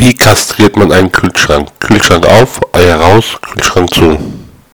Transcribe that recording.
Wie kastriert man einen Kühlschrank? Kühlschrank auf, Eier raus, Kühlschrank zu.